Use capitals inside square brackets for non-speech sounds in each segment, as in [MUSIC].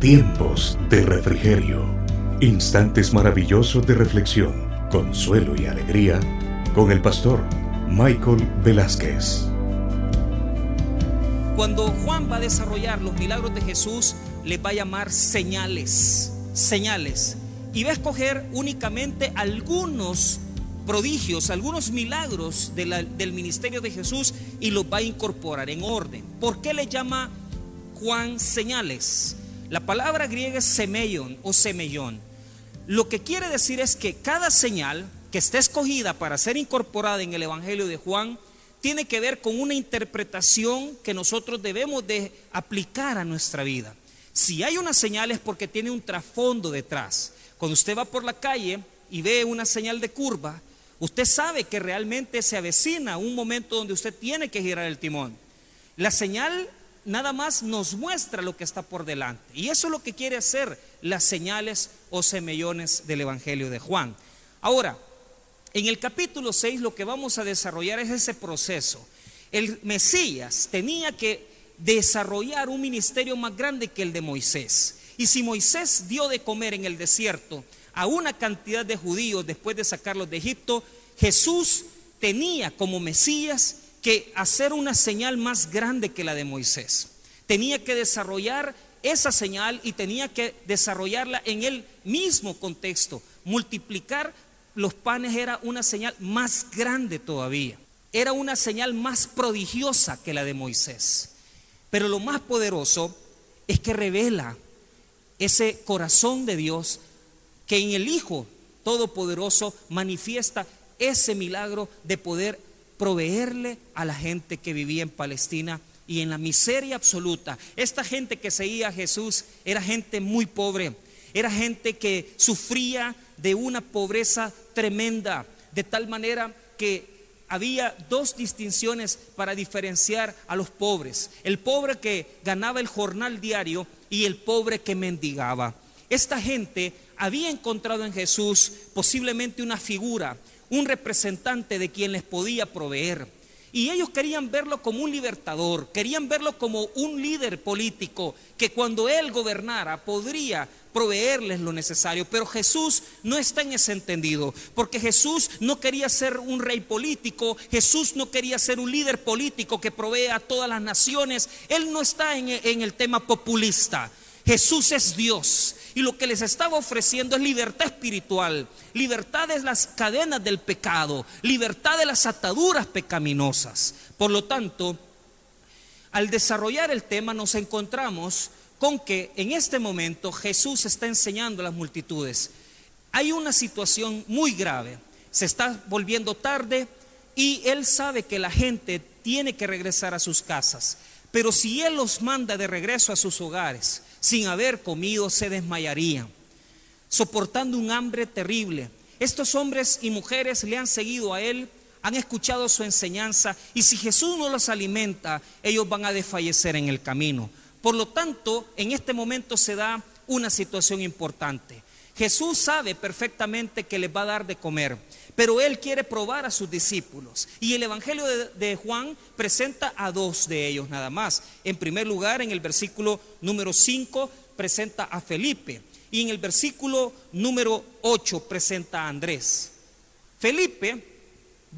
Tiempos de refrigerio. Instantes maravillosos de reflexión, consuelo y alegría con el pastor Michael Velázquez. Cuando Juan va a desarrollar los milagros de Jesús, les va a llamar señales, señales. Y va a escoger únicamente algunos prodigios, algunos milagros del ministerio de Jesús y los va a incorporar en orden. ¿Por qué le llama Juan señales? La palabra griega es semeion o semellón. Lo que quiere decir es que cada señal que esté escogida para ser incorporada en el Evangelio de Juan tiene que ver con una interpretación que nosotros debemos de aplicar a nuestra vida. Si hay una señal es porque tiene un trasfondo detrás. Cuando usted va por la calle y ve una señal de curva, usted sabe que realmente se avecina un momento donde usted tiene que girar el timón. La señal nada más nos muestra lo que está por delante. Y eso es lo que quiere hacer las señales o semellones del Evangelio de Juan. Ahora, en el capítulo 6 lo que vamos a desarrollar es ese proceso. El Mesías tenía que desarrollar un ministerio más grande que el de Moisés. Y si Moisés dio de comer en el desierto a una cantidad de judíos después de sacarlos de Egipto, Jesús tenía como Mesías que hacer una señal más grande que la de Moisés. Tenía que desarrollar esa señal y tenía que desarrollarla en el mismo contexto. Multiplicar los panes era una señal más grande todavía. Era una señal más prodigiosa que la de Moisés. Pero lo más poderoso es que revela ese corazón de Dios que en el Hijo Todopoderoso manifiesta ese milagro de poder proveerle a la gente que vivía en Palestina y en la miseria absoluta. Esta gente que seguía a Jesús era gente muy pobre, era gente que sufría de una pobreza tremenda, de tal manera que había dos distinciones para diferenciar a los pobres. El pobre que ganaba el jornal diario y el pobre que mendigaba. Esta gente había encontrado en Jesús posiblemente una figura un representante de quien les podía proveer. Y ellos querían verlo como un libertador, querían verlo como un líder político que cuando él gobernara podría proveerles lo necesario. Pero Jesús no está en ese entendido, porque Jesús no quería ser un rey político, Jesús no quería ser un líder político que provee a todas las naciones. Él no está en, en el tema populista. Jesús es Dios y lo que les estaba ofreciendo es libertad espiritual, libertad de las cadenas del pecado, libertad de las ataduras pecaminosas. Por lo tanto, al desarrollar el tema nos encontramos con que en este momento Jesús está enseñando a las multitudes. Hay una situación muy grave, se está volviendo tarde y Él sabe que la gente tiene que regresar a sus casas. Pero si Él los manda de regreso a sus hogares, sin haber comido se desmayarían, soportando un hambre terrible. Estos hombres y mujeres le han seguido a Él, han escuchado su enseñanza y si Jesús no los alimenta, ellos van a desfallecer en el camino. Por lo tanto, en este momento se da una situación importante. Jesús sabe perfectamente que les va a dar de comer, pero Él quiere probar a sus discípulos. Y el Evangelio de, Juan presenta a dos de ellos nada más. En primer lugar, en el versículo número 5 presenta a Felipe. Y en el versículo número 8 presenta a Andrés. Felipe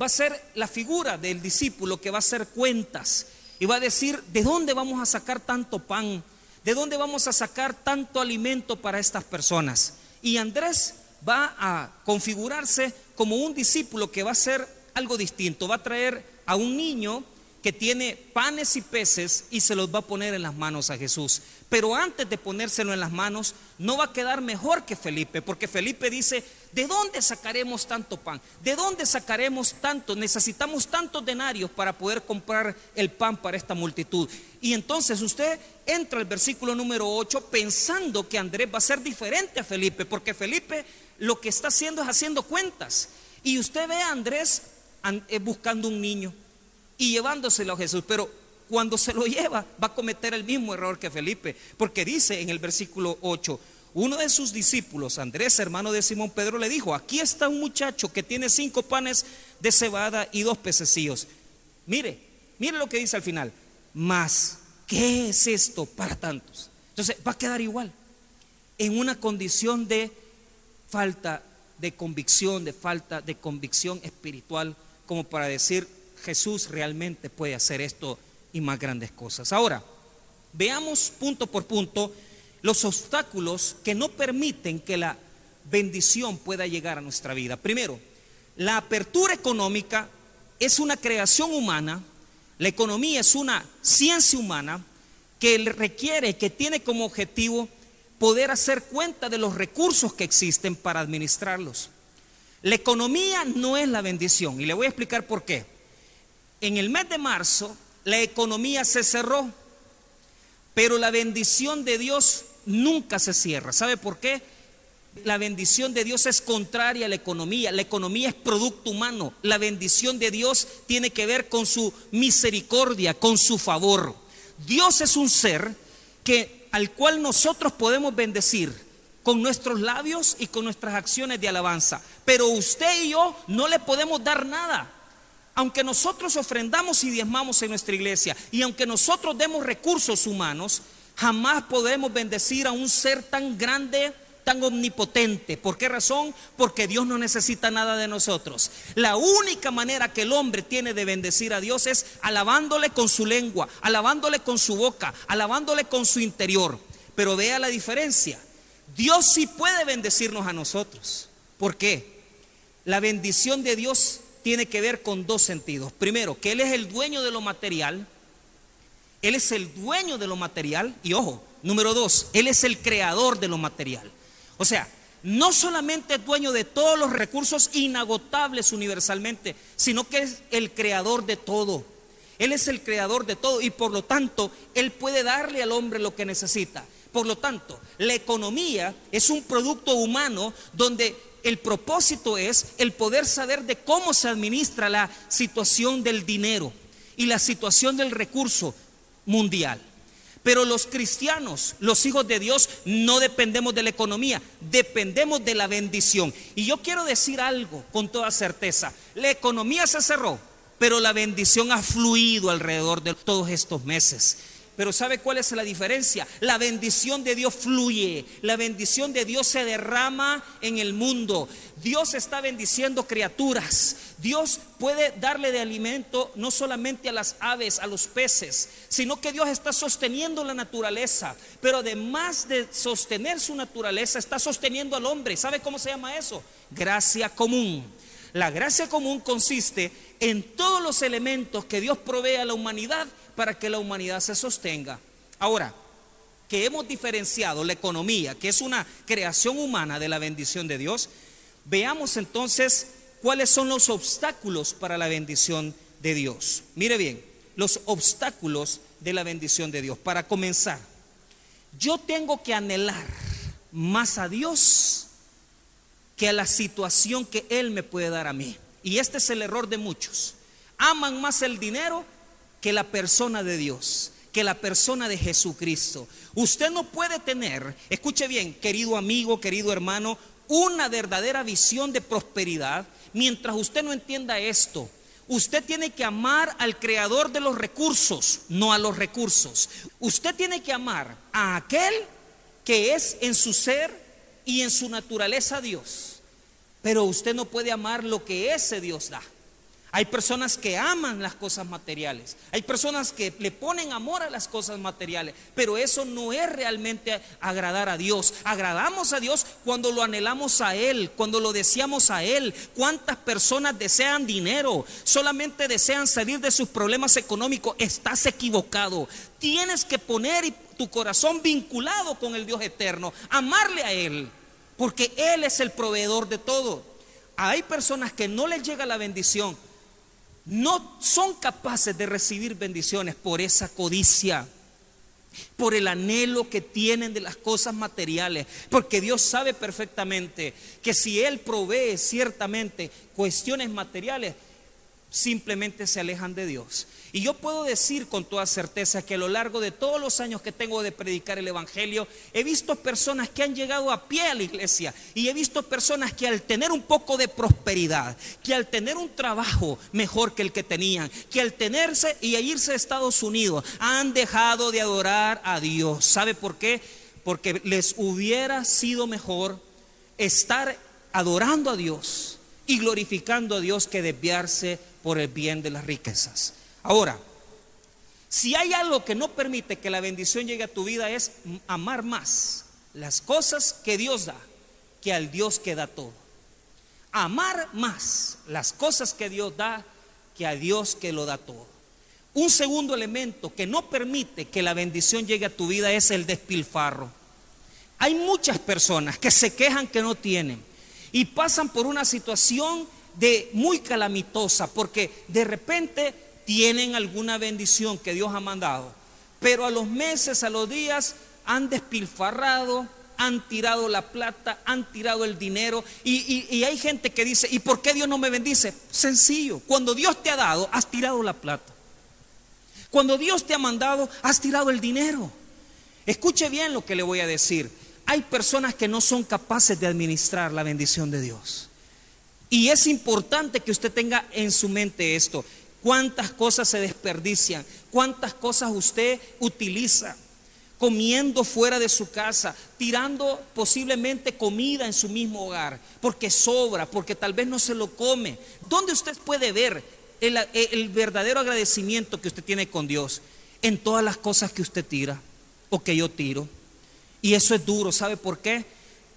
va a ser la figura del discípulo que va a hacer cuentas y va a decir, ¿de dónde vamos a sacar tanto pan? ¿De dónde vamos a sacar tanto alimento para estas personas? Y Andrés va a configurarse como un discípulo que va a hacer algo distinto, va a traer a un niño que tiene panes y peces y se los va a poner en las manos a Jesús. Pero antes de ponérselo en las manos, no va a quedar mejor que Felipe, porque Felipe dice, ¿de dónde sacaremos tanto pan? ¿De dónde sacaremos tanto? Necesitamos tantos denarios para poder comprar el pan para esta multitud. Y entonces usted entra al versículo número 8 pensando que Andrés va a ser diferente a Felipe, porque Felipe lo que está haciendo es haciendo cuentas. Y usted ve a Andrés eh, buscando un niño y llevándoselo a Jesús, pero cuando se lo [LAUGHS] lleva va a cometer el mismo error que Felipe, porque dice en el versículo 8, uno de sus discípulos, Andrés, hermano de Simón Pedro, le dijo, aquí está un muchacho que tiene cinco panes de cebada y dos pececillos. Mire, mire lo que dice al final, más, ¿qué es esto para tantos? Entonces va a quedar igual. en una condición de falta de convicción, de falta de convicción espiritual, como para decir, Jesús realmente puede hacer esto y más grandes cosas. Ahora, veamos punto por punto los obstáculos que no permiten que la bendición pueda llegar a nuestra vida. Primero, la apertura económica es una creación humana, la economía es una ciencia humana que requiere, que tiene como objetivo poder hacer cuenta de los recursos que existen para administrarlos. La economía no es la bendición y le voy a explicar por qué. En el mes de marzo la economía se cerró, pero la bendición de Dios nunca se cierra. ¿Sabe por qué? La bendición de Dios es contraria a la economía. La economía es producto humano. La bendición de Dios tiene que ver con su misericordia, con su favor. Dios es un ser que al cual nosotros podemos bendecir con nuestros labios y con nuestras acciones de alabanza. Pero usted y yo no le podemos dar nada. Aunque nosotros ofrendamos y diezmamos en nuestra iglesia y aunque nosotros demos recursos humanos, jamás podemos bendecir a un ser tan grande, tan omnipotente. ¿Por qué razón? Porque Dios no necesita nada de nosotros. La única manera que el hombre tiene de bendecir a Dios es alabándole con su lengua, alabándole con su boca, alabándole con su interior. Pero vea la diferencia. Dios sí puede bendecirnos a nosotros. ¿Por qué? La bendición de Dios tiene que ver con dos sentidos. Primero, que Él es el dueño de lo material él es el dueño de lo material y ojo, número dos, Él es el creador de lo material. O sea, no solamente es dueño de todos los recursos inagotables universalmente, sino que es el creador de todo. Él es el creador de todo y por lo tanto Él puede darle al hombre lo que necesita. Por lo tanto, la economía es un producto humano donde el propósito es el poder saber de cómo se administra la situación del dinero y la situación del recurso mundial. Pero los cristianos, los hijos de Dios, no dependemos de la economía, dependemos de la bendición. Y yo quiero decir algo con toda certeza. La economía se cerró, pero la bendición ha fluido alrededor de todos estos meses. Pero ¿sabe cuál es la diferencia? La bendición de Dios fluye, la bendición de Dios se derrama en el mundo. Dios está bendiciendo criaturas. Dios puede darle de alimento no solamente a las aves, a los peces, sino que Dios está sosteniendo la naturaleza. Pero además de sostener su naturaleza, está sosteniendo al hombre. ¿Sabe cómo se llama eso? Gracia común. La gracia común consiste en todos los elementos que Dios provee a la humanidad para que la humanidad se sostenga. Ahora, que hemos diferenciado la economía, que es una creación humana de la bendición de Dios, veamos entonces cuáles son los obstáculos para la bendición de Dios. Mire bien, los obstáculos de la bendición de Dios. Para comenzar, yo tengo que anhelar más a Dios que a la situación que Él me puede dar a mí. Y este es el error de muchos. Aman más el dinero que la persona de Dios, que la persona de Jesucristo. Usted no puede tener, escuche bien, querido amigo, querido hermano, una verdadera visión de prosperidad mientras usted no entienda esto. Usted tiene que amar al creador de los recursos, no a los recursos. Usted tiene que amar a aquel que es en su ser y en su naturaleza Dios. Pero usted no puede amar lo que ese Dios da. Hay personas que aman las cosas materiales. Hay personas que le ponen amor a las cosas materiales. Pero eso no es realmente agradar a Dios. Agradamos a Dios cuando lo anhelamos a Él, cuando lo deseamos a Él. ¿Cuántas personas desean dinero? Solamente desean salir de sus problemas económicos. Estás equivocado. Tienes que poner tu corazón vinculado con el Dios eterno. Amarle a Él. Porque Él es el proveedor de todo. Hay personas que no les llega la bendición no son capaces de recibir bendiciones por esa codicia, por el anhelo que tienen de las cosas materiales, porque Dios sabe perfectamente que si Él provee ciertamente cuestiones materiales, simplemente se alejan de Dios. Y yo puedo decir con toda certeza que a lo largo de todos los años que tengo de predicar el Evangelio, he visto personas que han llegado a pie a la iglesia y he visto personas que al tener un poco de prosperidad, que al tener un trabajo mejor que el que tenían, que al tenerse y a irse a Estados Unidos, han dejado de adorar a Dios. ¿Sabe por qué? Porque les hubiera sido mejor estar adorando a Dios y glorificando a Dios que desviarse por el bien de las riquezas. Ahora, si hay algo que no permite que la bendición llegue a tu vida es amar más las cosas que Dios da que al Dios que da todo. Amar más las cosas que Dios da que a Dios que lo da todo. Un segundo elemento que no permite que la bendición llegue a tu vida es el despilfarro. Hay muchas personas que se quejan que no tienen y pasan por una situación de muy calamitosa porque de repente tienen alguna bendición que Dios ha mandado, pero a los meses, a los días han despilfarrado, han tirado la plata, han tirado el dinero y, y, hay gente que dice, ¿y por qué Dios no me bendice? Sencillo, cuando Dios te ha dado, has tirado la plata. Cuando Dios te ha mandado, has tirado el dinero. Escuche bien lo que le voy a decir. Hay personas que no son capaces de administrar la bendición de Dios. Y es importante que usted tenga en su mente esto. ¿Cuántas cosas se desperdician? ¿Cuántas cosas usted utiliza? comiendo fuera de su casa, tirando posiblemente comida en su mismo hogar, porque sobra, porque tal vez no se lo come. ¿Dónde usted puede ver el, verdadero agradecimiento que usted tiene con Dios en todas las cosas que usted tira o que yo tiro. Y eso es duro, ¿sabe por qué?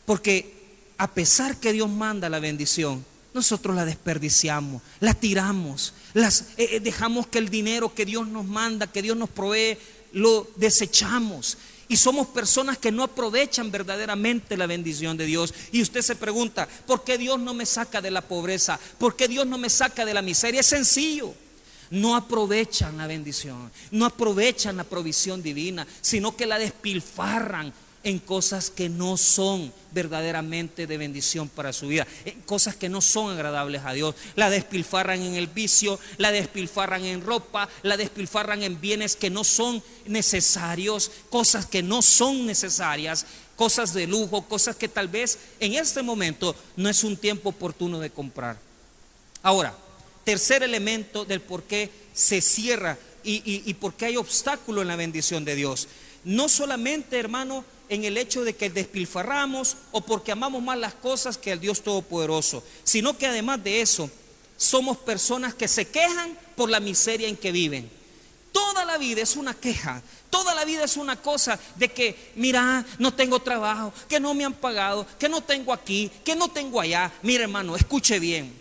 Porque a pesar que Dios manda la bendición, nosotros la desperdiciamos, la tiramos, las, eh, eh, dejamos que el dinero que Dios nos manda, que Dios nos provee, lo desechamos. Y somos personas que no aprovechan verdaderamente la bendición de Dios. Y usted se pregunta, ¿por qué Dios no me saca de la pobreza? ¿Por qué Dios no me saca de la miseria? Es sencillo. No aprovechan la bendición, no aprovechan la provisión divina, sino que la despilfarran en cosas que no son verdaderamente de bendición para su vida, en cosas que no son agradables a Dios. La despilfarran en el vicio, la despilfarran en ropa, la despilfarran en bienes que no son necesarios, cosas que no son necesarias, cosas de lujo, cosas que tal vez en este momento no es un tiempo oportuno de comprar. Ahora, tercer elemento del por qué se cierra y, y por qué hay obstáculo en la bendición de Dios. No solamente, hermano, en el hecho de que despilfarramos o porque amamos más las cosas que el Dios Todopoderoso, sino que además de eso, somos personas que se quejan por la miseria en que viven. Toda la vida es una queja, toda la vida es una cosa de que, mira, no tengo trabajo, que no me han pagado, que no tengo aquí, que no tengo allá. Mira hermano, escuche bien.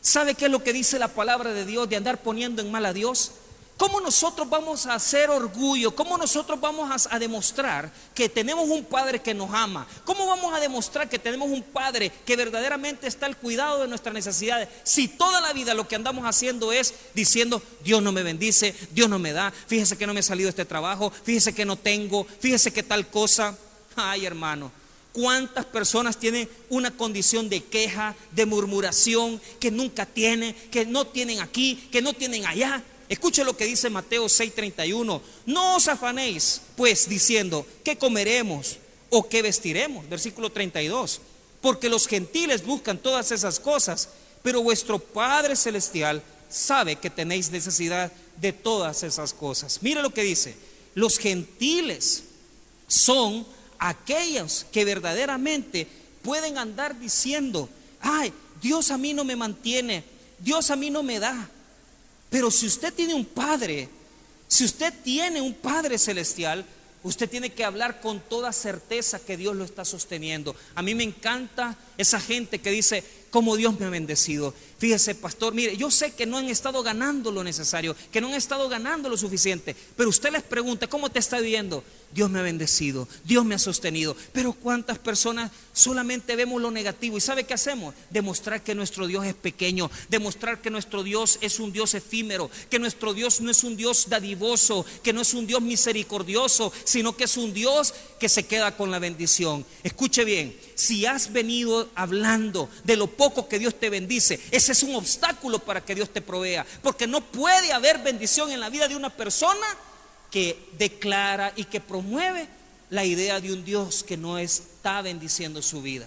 ¿Sabe qué es lo que dice la palabra de Dios de andar poniendo en mal a Dios? ¿Cómo nosotros vamos a hacer orgullo? ¿Cómo nosotros vamos a, demostrar que tenemos un Padre que nos ama? ¿Cómo vamos a demostrar que tenemos un Padre que verdaderamente está al cuidado de nuestras necesidades? Si toda la vida lo que andamos haciendo es diciendo, Dios no me bendice, Dios no me da, fíjese que no me ha salido este trabajo, fíjese que no tengo, fíjese que tal cosa. Ay hermano, ¿Cuántas personas tienen una condición de queja, de murmuración, que nunca tienen, que no tienen aquí, que no tienen allá? Escuche lo que dice Mateo 6:31. No os afanéis, pues, diciendo, ¿qué comeremos o qué vestiremos? Versículo 32. Porque los gentiles buscan todas esas cosas, pero vuestro Padre Celestial sabe que tenéis necesidad de todas esas cosas. Mira lo que dice. Los gentiles son aquellos que verdaderamente pueden andar diciendo, ay, Dios a mí no me mantiene, Dios a mí no me da, pero si usted tiene un Padre, si usted tiene un Padre celestial, usted tiene que hablar con toda certeza que Dios lo está sosteniendo. A mí me encanta esa gente que dice, cómo Dios me ha bendecido. Fíjese, pastor, mire, yo sé que no han estado ganando lo necesario, que no han estado ganando lo suficiente, pero usted les pregunta, ¿cómo te está viendo? Dios me ha bendecido, Dios me ha sostenido. Pero ¿cuántas personas solamente vemos lo negativo? ¿Y sabe qué hacemos? Demostrar que nuestro Dios es pequeño, demostrar que nuestro Dios es un Dios efímero, que nuestro Dios no es un Dios dadivoso, que no es un Dios misericordioso, sino que es un Dios que se queda con la bendición. Escuche bien, si has venido hablando de lo poco que Dios te bendice, ese es un obstáculo para que Dios te provea. Porque no puede haber bendición en la vida de una persona que declara y que promueve la idea de un Dios que no está bendiciendo su vida.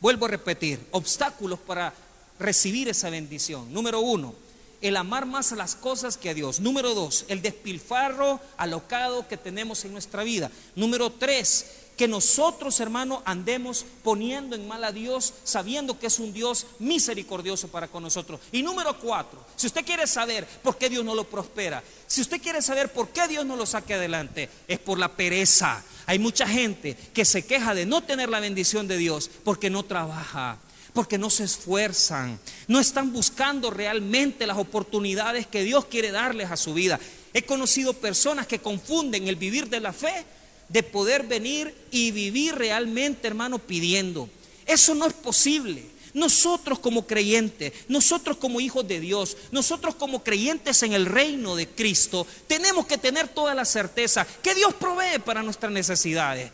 Vuelvo a repetir, obstáculos para recibir esa bendición. Número uno, el amar más a las cosas que a Dios. Número dos, el despilfarro alocado que tenemos en nuestra vida. Número tres, que nosotros, hermano, andemos poniendo en mal a Dios, sabiendo que es un Dios misericordioso para con nosotros. Y número cuatro, si usted quiere saber por qué Dios no lo prospera, si usted quiere saber por qué Dios no lo saque adelante, es por la pereza. Hay mucha gente que se queja de no tener la bendición de Dios porque no trabaja, porque no se esfuerzan, no están buscando realmente las oportunidades que Dios quiere darles a su vida. He conocido personas que confunden el vivir de la fe de poder venir y vivir realmente, hermano, pidiendo. Eso no es posible. Nosotros como creyentes, nosotros como hijos de Dios, nosotros como creyentes en el reino de Cristo, tenemos que tener toda la certeza que Dios provee para nuestras necesidades.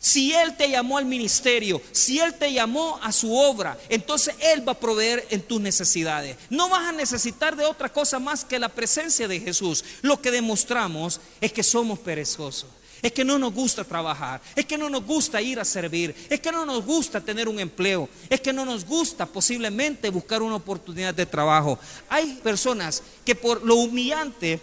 Si Él te llamó al ministerio, si Él te llamó a su obra, entonces Él va a proveer en tus necesidades. No vas a necesitar de otra cosa más que la presencia de Jesús. Lo que demostramos es que somos perezosos. Es que no nos gusta trabajar, es que no nos gusta ir a servir, es que no nos gusta tener un empleo, es que no nos gusta posiblemente buscar una oportunidad de trabajo. Hay personas que por lo humillante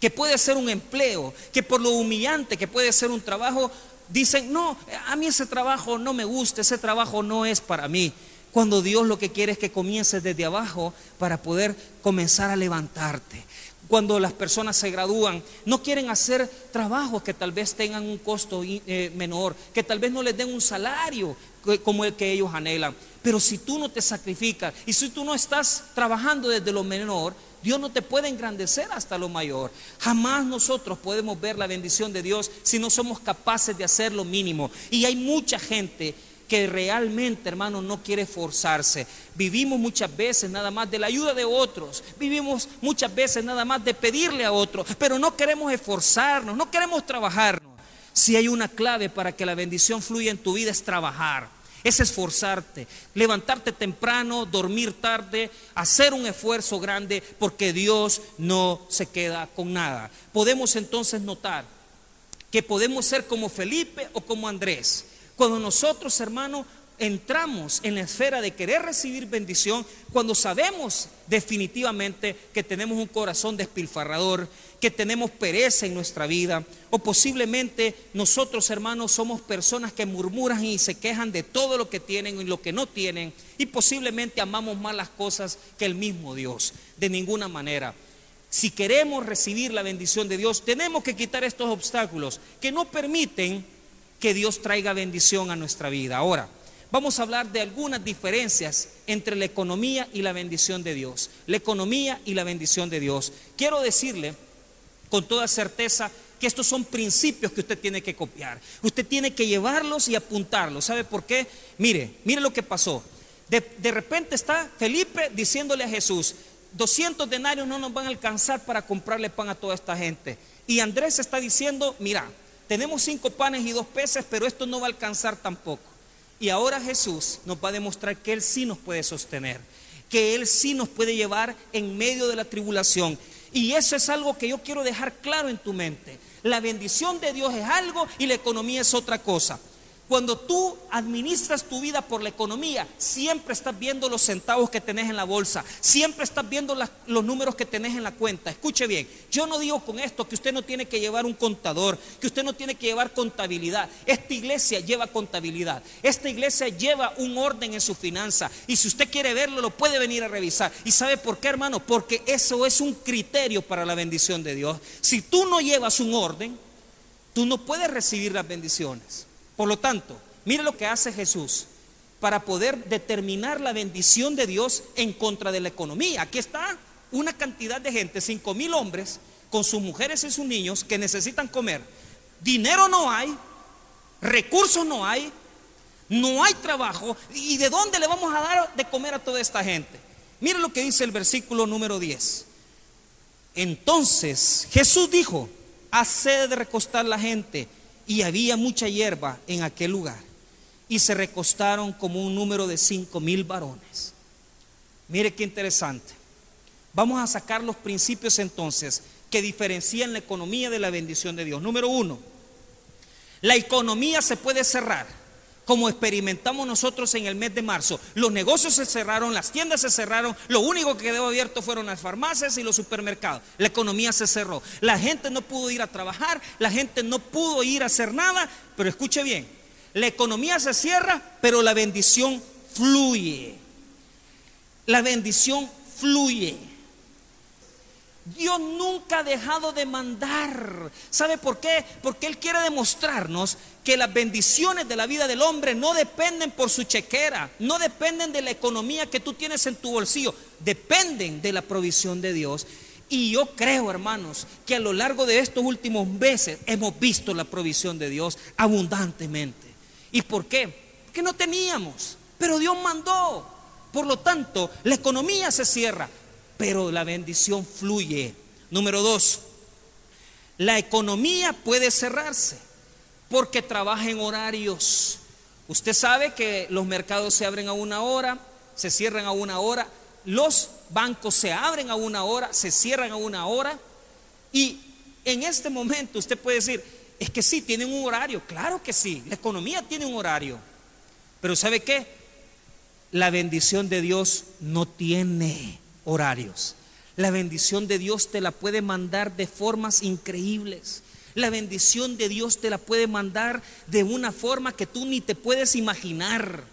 que puede ser un empleo, que por lo humillante que puede ser un trabajo, dicen, no, a mí ese trabajo no me gusta, ese trabajo no es para mí. Cuando Dios lo que quiere es que comiences desde abajo para poder comenzar a levantarte. Cuando las personas se gradúan, no quieren hacer trabajos que tal vez tengan un costo eh, menor, que tal vez no les den un salario como el que ellos anhelan. Pero si tú no te sacrificas y si tú no estás trabajando desde lo menor, Dios no te puede engrandecer hasta lo mayor. Jamás nosotros podemos ver la bendición de Dios si no somos capaces de hacer lo mínimo. Y hay mucha gente que realmente, hermano, no quiere forzarse. Vivimos muchas veces nada más de la ayuda de otros. Vivimos muchas veces nada más de pedirle a otros. Pero no queremos esforzarnos, no queremos trabajarnos. Si hay una clave para que la bendición fluya en tu vida es trabajar es esforzarte, levantarte temprano, dormir tarde, hacer un esfuerzo grande, porque Dios no se queda con nada. Podemos entonces notar que podemos ser como Felipe o como Andrés. Cuando nosotros, hermanos, entramos en la esfera de querer recibir bendición cuando sabemos definitivamente que tenemos un corazón despilfarrador, que tenemos pereza en nuestra vida, o posiblemente nosotros hermanos somos personas que murmuran y se quejan de todo lo que tienen y lo que no tienen, y posiblemente amamos más las cosas que el mismo Dios, de ninguna manera. Si queremos recibir la bendición de Dios, tenemos que quitar estos obstáculos que no permiten que Dios traiga bendición a nuestra vida. Ahora, vamos a hablar de algunas diferencias entre la economía y la bendición de Dios. La economía y la bendición de Dios. Quiero decirle con toda certeza que estos son principios que usted tiene que copiar. Usted tiene que llevarlos y apuntarlos. ¿Sabe por qué? Mire, mire lo que pasó. De, de, repente está Felipe diciéndole a Jesús, 200 denarios no nos van a alcanzar para comprarle pan a toda esta gente. Y Andrés está diciendo, mira, tenemos cinco panes y dos peces, pero esto no va a alcanzar tampoco. Y ahora Jesús nos va a demostrar que Él sí nos puede sostener, que Él sí nos puede llevar en medio de la tribulación. Y eso es algo que yo quiero dejar claro en tu mente. La bendición de Dios es algo y la economía es otra cosa. Cuando tú administras tu vida por la economía, siempre estás viendo los centavos que tenés en la bolsa, siempre estás viendo los números que tenés en la cuenta. Escuche bien, yo no digo con esto que usted no tiene que llevar un contador, que usted no tiene que llevar contabilidad. Esta iglesia lleva contabilidad, esta iglesia lleva un orden en su finanza y si usted quiere verlo, lo puede venir a revisar. ¿Y sabe por qué, hermano? Porque eso es un criterio para la bendición de Dios. Si tú no llevas un orden, tú no puedes recibir las bendiciones. Por lo tanto, mire lo que hace Jesús para poder determinar la bendición de Dios en contra de la economía. Aquí está una cantidad de gente, cinco mil hombres, con sus mujeres y sus niños que necesitan comer. Dinero no hay, recursos no hay, no hay trabajo. ¿Y de dónde le vamos a dar de comer a toda esta gente? Mire lo que dice el versículo número 10. Entonces Jesús dijo, hace de recostar la gente y había mucha hierba en aquel lugar. Y se recostaron como un número de cinco mil varones. Mire qué interesante. Vamos a sacar los principios entonces que diferencian la economía de la bendición de Dios. Número uno, la economía se puede cerrar como experimentamos nosotros en el mes de marzo. Los negocios se cerraron, las tiendas se cerraron, lo único que quedó abierto fueron las farmacias y los supermercados. La economía se cerró. La gente no pudo ir a trabajar, la gente no pudo ir a hacer nada, pero escuche bien, la economía se cierra, pero la bendición fluye. La bendición fluye. Dios nunca ha dejado de mandar. ¿Sabe por qué? Porque Él quiere demostrarnos que las bendiciones de la vida del hombre no dependen por su chequera, no dependen de la economía que tú tienes en tu bolsillo, dependen de la provisión de Dios. Y yo creo, hermanos, que a lo largo de estos últimos meses hemos visto la provisión de Dios abundantemente. ¿Y por qué? Porque no teníamos, pero Dios mandó. Por lo tanto, la economía se cierra, pero la bendición fluye. Número dos, la economía puede cerrarse porque trabaja en horarios. Usted sabe que los mercados se abren a una hora, se cierran a una hora, los bancos se abren a una hora, se cierran a una hora y en este momento usted puede decir, es que sí, tienen un horario, claro que sí, la economía tiene un horario, pero ¿sabe qué? La bendición de Dios no tiene horarios. La bendición de Dios te la puede mandar de formas increíbles. La bendición de Dios te la puede mandar de una forma que tú ni te puedes imaginar.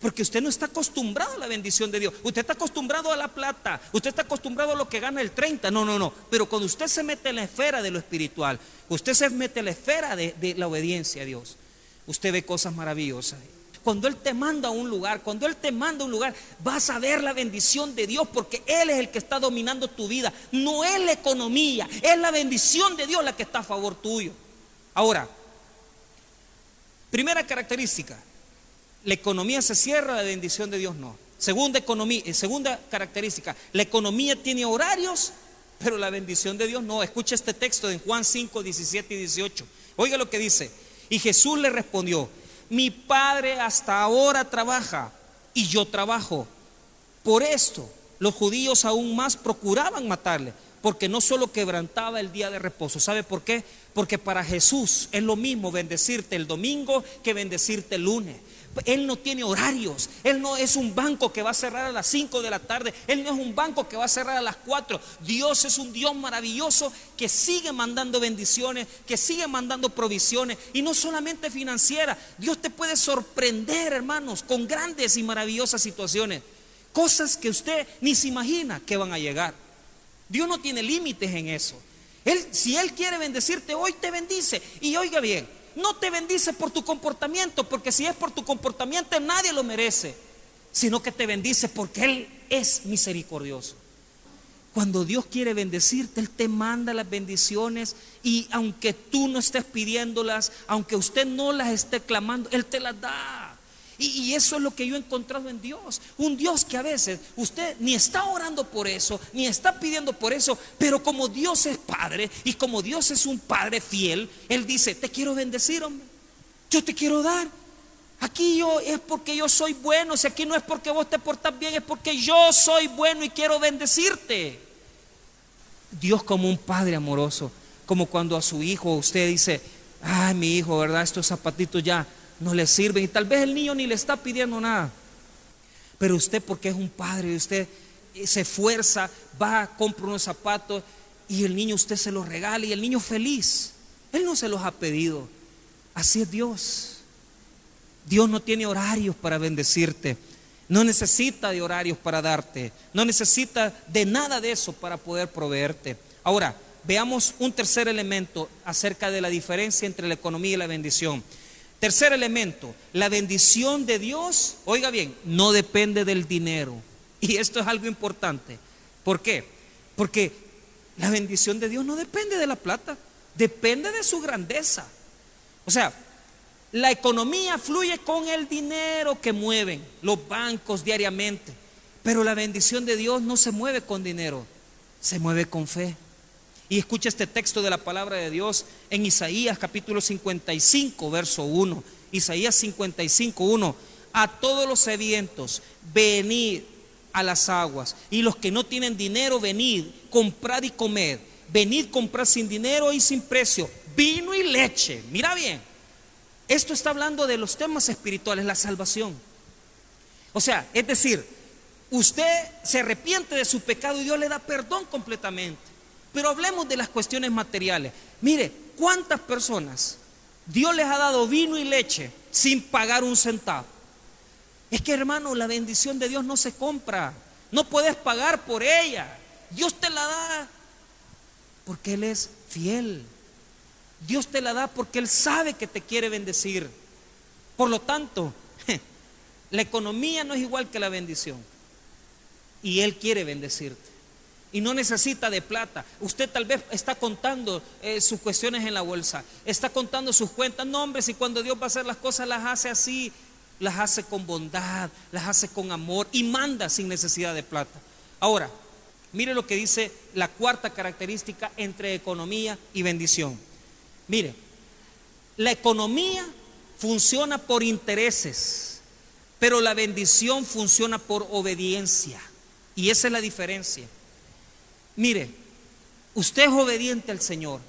Porque usted no está acostumbrado a la bendición de Dios. Usted está acostumbrado a la plata. Usted está acostumbrado a lo que gana el 30. No, no, no. Pero cuando usted se mete en la esfera de lo espiritual, usted se mete en la esfera de, de la obediencia a Dios, usted ve cosas maravillosas. Cuando Él te manda a un lugar, cuando Él te manda a un lugar, vas a ver la bendición de Dios porque Él es el que está dominando tu vida. No es la economía, es la bendición de Dios la que está a favor tuyo. Ahora, primera característica, la economía se cierra, la bendición de Dios no. Segunda, economía, eh, segunda característica, la economía tiene horarios, pero la bendición de Dios no. Escucha este texto en Juan 5, 17 y 18. Oiga lo que dice. Y Jesús le respondió, mi padre hasta ahora trabaja y yo trabajo. Por esto los judíos aún más procuraban matarle, porque no solo quebrantaba el día de reposo. ¿Sabe por qué? Porque para Jesús es lo mismo bendecirte el domingo que bendecirte el lunes. Él no tiene horarios. Él no es un banco que va a cerrar a las 5 de la tarde. Él no es un banco que va a cerrar a las 4. Dios es un Dios maravilloso que sigue mandando bendiciones, que sigue mandando provisiones. Y no solamente financiera. Dios te puede sorprender, hermanos, con grandes y maravillosas situaciones. Cosas que usted ni se imagina que van a llegar. Dios no tiene límites en eso. Él, si Él quiere bendecirte hoy, te bendice. Y oiga bien, no te bendice por tu comportamiento, porque si es por tu comportamiento nadie lo merece, sino que te bendice porque Él es misericordioso. Cuando Dios quiere bendecirte, Él te manda las bendiciones y aunque tú no estés pidiéndolas, aunque usted no las esté clamando, Él te las da. Y, eso es lo que yo he encontrado en Dios. Un Dios que a veces usted ni está orando por eso, ni está pidiendo por eso, pero como Dios es Padre y como Dios es un Padre fiel, Él dice, te quiero bendecir, hombre. Yo te quiero dar. Aquí yo es porque yo soy bueno, si aquí no es porque vos te portas bien, es porque yo soy bueno y quiero bendecirte. Dios como un Padre amoroso, como cuando a su hijo usted dice, ay mi hijo, ¿verdad? Estos zapatitos ya no le sirven y tal vez el niño ni le está pidiendo nada. Pero usted porque es un padre, usted se esfuerza, va, compra unos zapatos y el niño usted se los regala y el niño feliz. Él no se los ha pedido. Así es Dios. Dios no tiene horarios para bendecirte. No necesita de horarios para darte. No necesita de nada de eso para poder proveerte. Ahora, veamos un tercer elemento acerca de la diferencia entre la economía y la bendición. Tercer elemento, la bendición de Dios, oiga bien, no depende del dinero. Y esto es algo importante. ¿Por qué? Porque la bendición de Dios no depende de la plata, depende de su grandeza. O sea, la economía fluye con el dinero que mueven los bancos diariamente, pero la bendición de Dios no se mueve con dinero, se mueve con fe. Y escucha este texto de la palabra de Dios en Isaías capítulo 55, verso 1. Isaías 55, 1. A todos los sedientos, venid a las aguas. Y los que no tienen dinero, venid, comprad y comed. Venid, comprad sin dinero y sin precio. Vino y leche. Mira bien. Esto está hablando de los temas espirituales, la salvación. O sea, es decir, usted se arrepiente de su pecado y Dios le da perdón completamente. Pero hablemos de las cuestiones materiales. Mire, ¿cuántas personas Dios les ha dado vino y leche sin pagar un centavo? Es que hermano, la bendición de Dios no se compra. No puedes pagar por ella. Dios te la da porque Él es fiel. Dios te la da porque Él sabe que te quiere bendecir. Por lo tanto, [LAUGHS] la economía no es igual que la bendición. Y Él quiere bendecirte. Y no necesita de plata. Usted tal vez está contando eh, sus cuestiones en la bolsa. Está contando sus cuentas. No, hombre, si cuando Dios va a hacer las cosas las hace así. Las hace con bondad, las hace con amor y manda sin necesidad de plata. Ahora, mire lo que dice la cuarta característica entre economía y bendición. Mire, la economía funciona por intereses, pero la bendición funciona por obediencia. Y esa es la diferencia. Mire, usted es obediente al Señor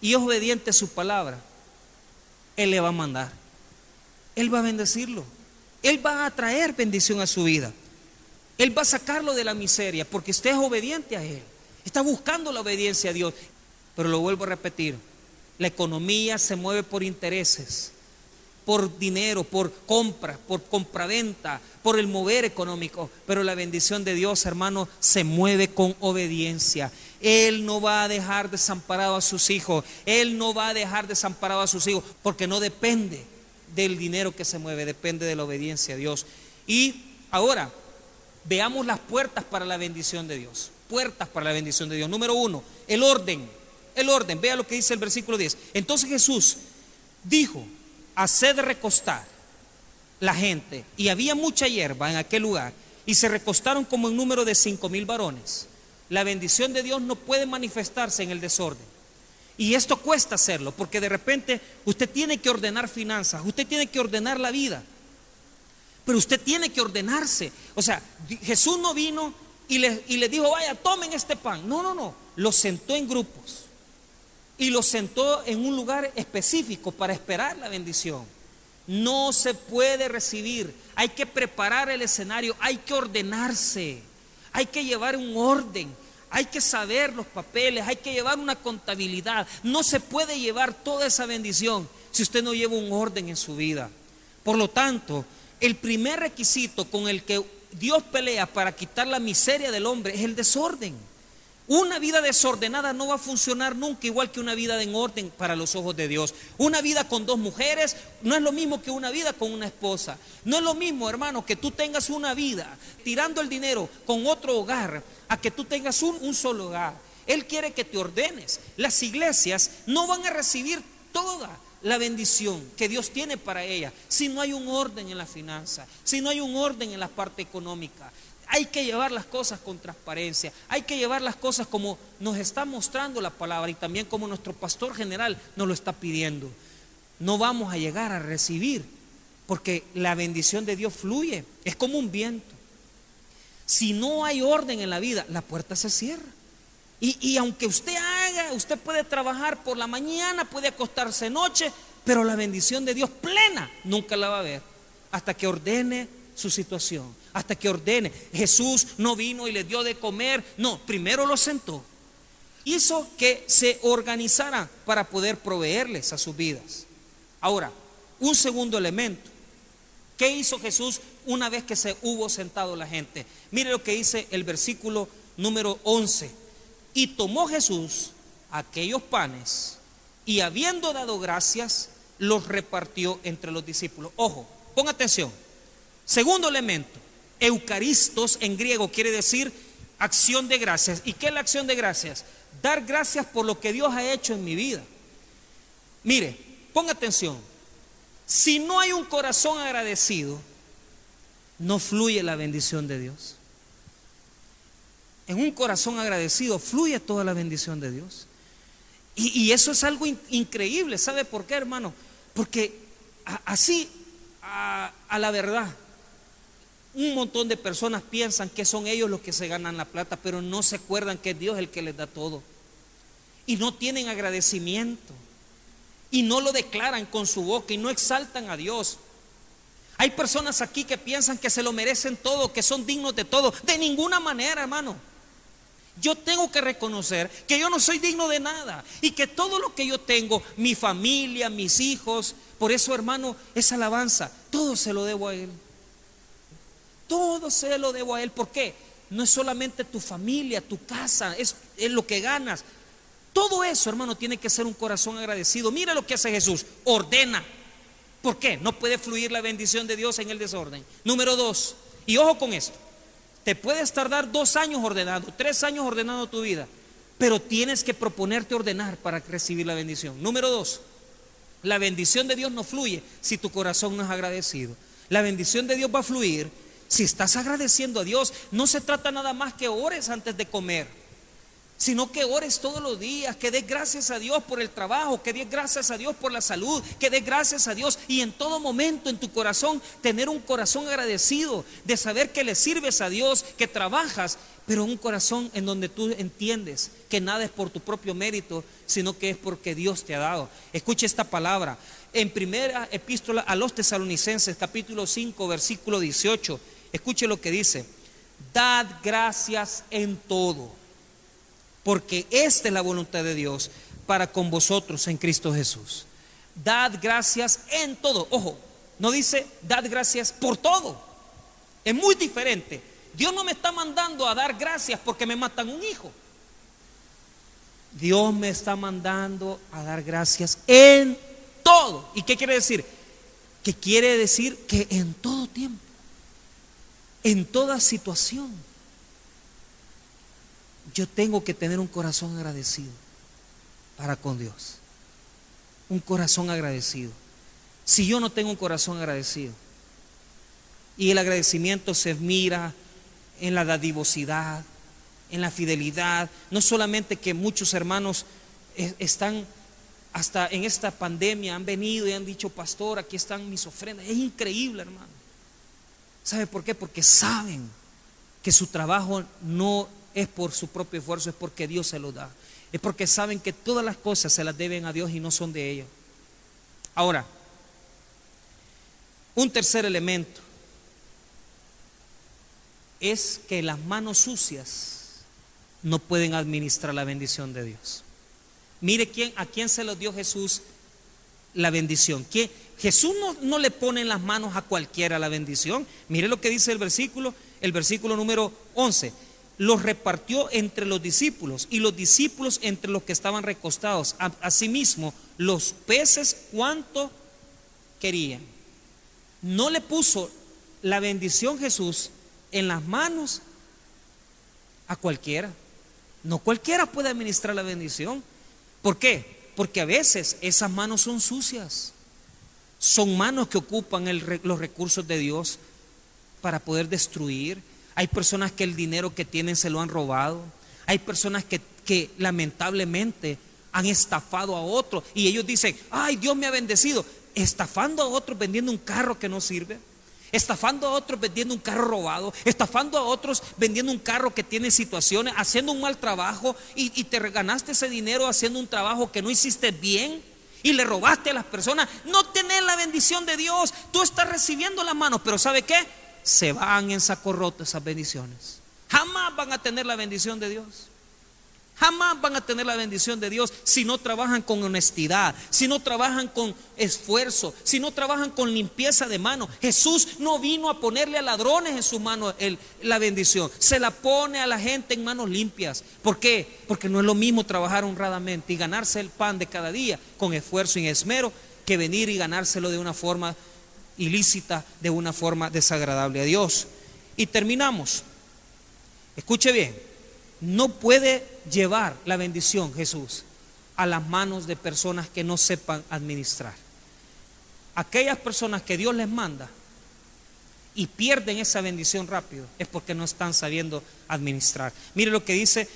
y es obediente a su palabra. Él le va a mandar. Él va a bendecirlo. Él va a traer bendición a su vida. Él va a sacarlo de la miseria porque usted es obediente a Él. Está buscando la obediencia a Dios. Pero lo vuelvo a repetir, la economía se mueve por intereses, por dinero, por compra, por compraventa, por el mover económico. Pero la bendición de Dios, hermano, se mueve con obediencia. Él no va a dejar desamparado a sus hijos. Él no va a dejar desamparado a sus hijos porque no depende del dinero que se mueve, depende de la obediencia a Dios. Y ahora, veamos las puertas para la bendición de Dios. Puertas para la bendición de Dios. Número uno, el orden el orden. Vea lo que dice el versículo 10. Entonces Jesús dijo, haced recostar la gente. Y había mucha hierba en aquel lugar. Y se recostaron como en número de cinco mil varones. La bendición de Dios no puede manifestarse en el desorden. Y esto cuesta hacerlo, porque de repente usted tiene que ordenar finanzas, usted tiene que ordenar la vida. Pero usted tiene que ordenarse. O sea, Jesús no vino y le, y le dijo, vaya, tomen este pan. No, no, no. Lo sentó en grupos y lo sentó en un lugar específico para esperar la bendición. No se puede recibir, hay que preparar el escenario, hay que ordenarse, hay que llevar un orden, hay que saber los papeles, hay que llevar una contabilidad. No se puede llevar toda esa bendición si usted no lleva un orden en su vida. Por lo tanto, el primer requisito con el que Dios pelea para quitar la miseria del hombre es el desorden. Una vida desordenada no va a funcionar nunca igual que una vida en orden para los ojos de Dios. Una vida con dos mujeres no es lo mismo que una vida con una esposa. No es lo mismo, hermano, que tú tengas una vida tirando el dinero con otro hogar a que tú tengas un, un solo hogar. Él quiere que te ordenes. Las iglesias no van a recibir toda la bendición que Dios tiene para ellas si no hay un orden en la finanza, si no hay un orden en la parte económica, hay que llevar las cosas con transparencia, hay que llevar las cosas como nos está mostrando la palabra y también como nuestro pastor general nos lo está pidiendo. No vamos a llegar a recibir porque la bendición de Dios fluye, es como un viento. Si no hay orden en la vida, la puerta se cierra. Y, y, aunque usted haga, usted puede trabajar por la mañana, puede acostarse noche, pero la bendición de Dios plena nunca la va a ver hasta que ordene su situación, hasta que ordene. Jesús no vino y le dio de comer, no, primero lo sentó. Hizo que se organizara para poder proveerles a sus vidas. Ahora, un segundo elemento. ¿Qué hizo Jesús una vez que se hubo sentado la gente? Mire lo que dice el versículo número 11. Y tomó Jesús aquellos panes y habiendo dado gracias, los repartió entre los discípulos. Ojo, ponga atención. Segundo elemento, eucaristos en griego quiere decir acción de gracias. ¿Y qué es la acción de gracias? Dar gracias por lo que Dios ha hecho en mi vida. Mire, ponga atención. Si no hay un corazón agradecido, no fluye la bendición de Dios. En un corazón agradecido fluye toda la bendición de Dios. Y, eso es algo increíble. ¿Sabe por qué, hermano? Porque así, a la verdad, un montón de personas piensan que son ellos los que se ganan la plata, pero no se acuerdan que es Dios el que les da todo. Y no tienen agradecimiento. y no lo declaran con su boca y no exaltan a Dios. Hay personas aquí que piensan que se lo merecen todo, que son dignos de todo. De ninguna manera, hermano. Yo tengo que reconocer que yo no soy digno de nada y que todo lo que yo tengo, mi familia, mis hijos, por eso, hermano, esa alabanza, todo se lo debo a Él. Todo se lo debo a Él. ¿Por qué? No es solamente tu familia, tu casa, es, lo que ganas. Todo eso, hermano, tiene que ser un corazón agradecido. Mira lo que hace Jesús, ordena. ¿Por qué? No puede fluir la bendición de Dios en el desorden. Número dos, y ojo con esto, te puedes tardar dos años ordenando, tres años ordenando tu vida, pero tienes que proponerte ordenar para recibir la bendición. Número dos, la bendición de Dios no fluye si tu corazón no es agradecido. La bendición de Dios va a fluir si estás agradeciendo a Dios, no se trata nada más que ores antes de comer, sino que ores todos los días, que des gracias a Dios por el trabajo, que des gracias a Dios por la salud, que des gracias a Dios y en todo momento en tu corazón tener un corazón agradecido, de saber que le sirves a Dios, que trabajas, pero un corazón en donde tú entiendes que nada es por tu propio mérito, sino que es porque Dios te ha dado. Escuche esta palabra. En primera epístola a los tesalonicenses, capítulo 5, versículo 18 Escuche lo que dice. Dad gracias en todo, porque esta es la voluntad de Dios para con vosotros en Cristo Jesús. Dad gracias en todo. Ojo, no dice dad gracias por todo. Es muy diferente. Dios no me está mandando a dar gracias porque me matan un hijo. Dios me está mandando a dar gracias en todo. ¿Y qué quiere decir? Que quiere decir que en todo tiempo en toda situación. Yo tengo que tener un corazón agradecido para con Dios. Un corazón agradecido. Si yo no tengo un corazón agradecido, y el agradecimiento se mira en la dadivosidad, en la fidelidad, no solamente que muchos hermanos están hasta en esta pandemia, han venido y han dicho, pastor, aquí están mis ofrendas. Es increíble, hermano. ¿Sabe por qué? Porque saben que su trabajo no es por su propio esfuerzo, es porque Dios se lo da. Es porque saben que todas las cosas se las deben a Dios y no son de ellos. Ahora, un tercer elemento es que las manos sucias no pueden administrar la bendición de Dios. Mire quién, a quién se lo dio Jesús la bendición. ¿Quién, Jesús no, le pone en las manos a cualquiera la bendición. Mire lo que dice el versículo, el versículo número 11. Los repartió entre los discípulos y los discípulos entre los que estaban recostados. Asimismo, los peces cuanto querían. No le puso la bendición Jesús en las manos a cualquiera. No cualquiera puede administrar la bendición. ¿Por qué? Porque a veces esas manos son sucias. Son manos que ocupan los recursos de Dios para poder destruir. Hay personas que el dinero que tienen se lo han robado. Hay personas que, lamentablemente han estafado a otros y ellos dicen, ay, Dios me ha bendecido. Estafando a otros vendiendo un carro que no sirve. Estafando a otros vendiendo un carro robado, estafando a otros vendiendo un carro que tiene situaciones, haciendo un mal trabajo y, y te ganaste ese dinero haciendo un trabajo que no hiciste bien y le robaste a las personas, no tenés la bendición de Dios. Tú estás recibiendo las manos, pero ¿sabe qué? Se van en saco roto esas bendiciones. Jamás van a tener la bendición de Dios. Jamás van a tener la bendición de Dios si no trabajan con honestidad, si no trabajan con esfuerzo, si no trabajan con limpieza de mano. Jesús no vino a ponerle a ladrones en su mano la bendición, se la pone a la gente en manos limpias. ¿Por qué? Porque no es lo mismo trabajar honradamente y ganarse el pan de cada día con esfuerzo y esmero que venir y ganárselo de una forma ilícita, de una forma desagradable a Dios. Y terminamos. Escuche bien no puede llevar la bendición Jesús a las manos de personas que no sepan administrar. Aquellas personas que Dios les manda y pierden esa bendición rápido es porque no están sabiendo administrar. Mire lo que dice,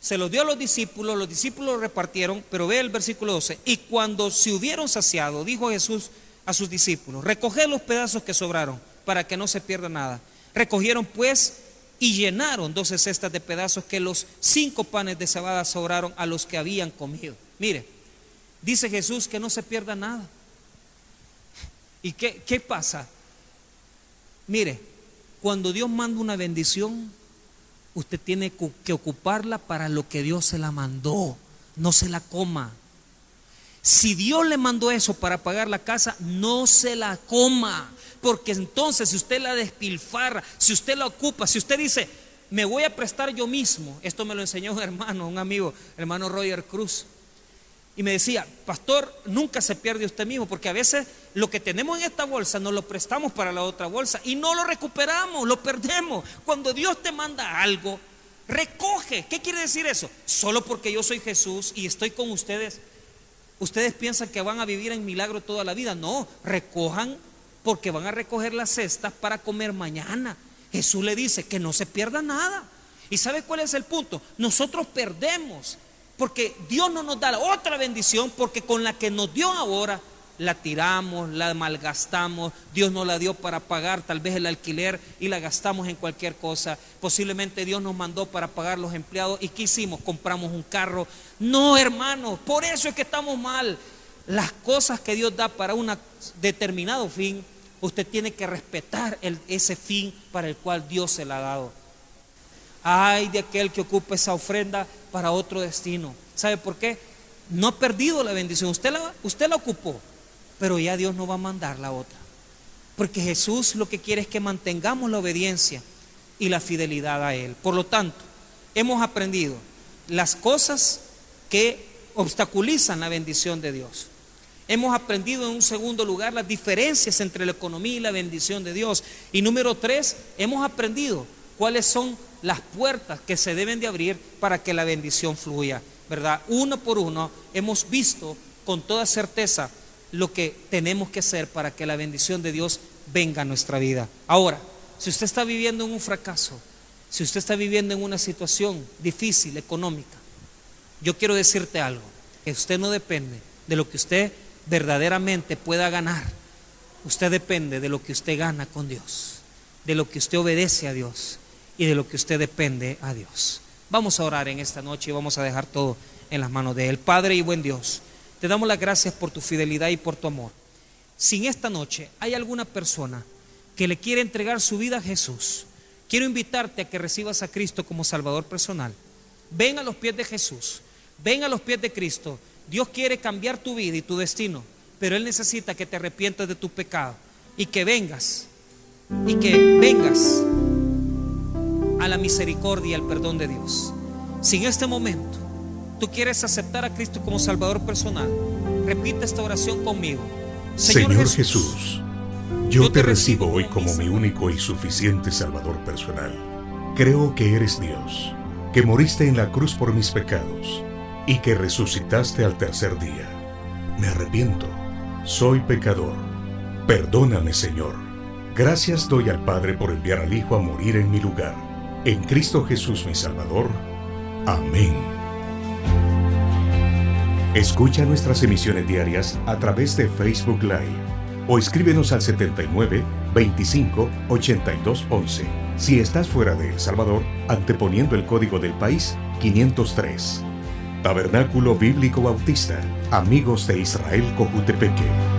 se lo dio a los discípulos, los discípulos lo repartieron, pero ve el versículo 12, y cuando se hubieron saciado, dijo Jesús a sus discípulos, recoged los pedazos que sobraron para que no se pierda nada. Recogieron pues y llenaron doce cestas de pedazos que los cinco panes de cebada sobraron a los que habían comido. Mire, Dice Jesús que no se pierda nada. ¿Y qué, qué pasa? Mire, cuando Dios manda una bendición, usted tiene que ocuparla para lo que Dios se la mandó, no se la coma. Si Dios le mandó eso para pagar la casa, no se la coma, porque entonces si usted la despilfarra, si usted la ocupa, si usted dice, me voy a prestar yo mismo, esto me lo enseñó un [LAUGHS] hermano, un amigo, hermano Roger Cruz, y me decía, pastor, nunca se pierde usted mismo, porque a veces lo que tenemos en esta bolsa nos lo prestamos para la otra bolsa y no lo recuperamos, lo perdemos. Cuando Dios te manda algo, recoge. ¿Qué quiere decir eso? Solo porque yo soy Jesús y estoy con ustedes, ustedes piensan que van a vivir en milagro toda la vida. No, recojan porque van a recoger las cestas para comer mañana. Jesús le dice que no se pierda nada. ¿Y sabe cuál es el punto? Nosotros perdemos porque Dios no nos da otra bendición porque con la que nos dio ahora la tiramos, la malgastamos, Dios nos la dio para pagar tal vez el alquiler y la gastamos en cualquier cosa. Posiblemente Dios nos mandó para pagar los empleados y ¿qué hicimos? Compramos un carro. No, hermano, por eso es que estamos mal. Las cosas que Dios da para un determinado fin, usted tiene que respetar ese fin para el cual Dios se la ha dado. Ay de aquel que ocupe esa ofrenda para otro destino. ¿Sabe por qué? No ha perdido la bendición. Usted la, usted la ocupó, pero ya Dios no va a mandar la otra. Porque Jesús lo que quiere es que mantengamos la obediencia y la fidelidad a Él. Por lo tanto, hemos aprendido las cosas que obstaculizan la bendición de Dios. Hemos aprendido en un segundo lugar las diferencias entre la economía y la bendición de Dios. Y número tres, hemos aprendido cuáles son las puertas que se deben de abrir para que la bendición fluya, ¿verdad? Uno por uno hemos visto con toda certeza lo que tenemos que hacer para que la bendición de Dios venga a nuestra vida. Ahora, si usted está viviendo en un fracaso, si usted está viviendo en una situación difícil económica, yo quiero decirte algo, que usted no depende de lo que usted verdaderamente pueda ganar, usted depende de lo que usted gana con Dios, de lo que usted obedece a Dios y de lo que usted depende a Dios. Vamos a orar en esta noche y vamos a dejar todo en las manos de Él. Padre y buen Dios, te damos las gracias por tu fidelidad y por tu amor. Si en esta noche hay alguna persona que le quiere entregar su vida a Jesús, quiero invitarte a que recibas a Cristo como Salvador personal. Ven a los pies de Jesús, ven a los pies de Cristo. Dios quiere cambiar tu vida y tu destino, pero Él necesita que te arrepientas de tu pecado y que vengas, y que vengas a la misericordia y al perdón de Dios. Si en este momento tú quieres aceptar a Cristo como Salvador personal, repite esta oración conmigo. Señor, Jesús, yo te recibo hoy como mi único y suficiente Salvador personal. Creo que eres Dios, que moriste en la cruz por mis pecados y que resucitaste al tercer día. Me arrepiento, soy pecador. Perdóname, Señor. Gracias doy al Padre por enviar al Hijo a morir en mi lugar en Cristo Jesús mi Salvador. Amén. Escucha nuestras emisiones diarias a través de Facebook Live o escríbenos al 79 25 82 11. Si estás fuera de El Salvador, anteponiendo el código del país 503. Tabernáculo Bíblico Bautista, Amigos de Israel Cojutepeque.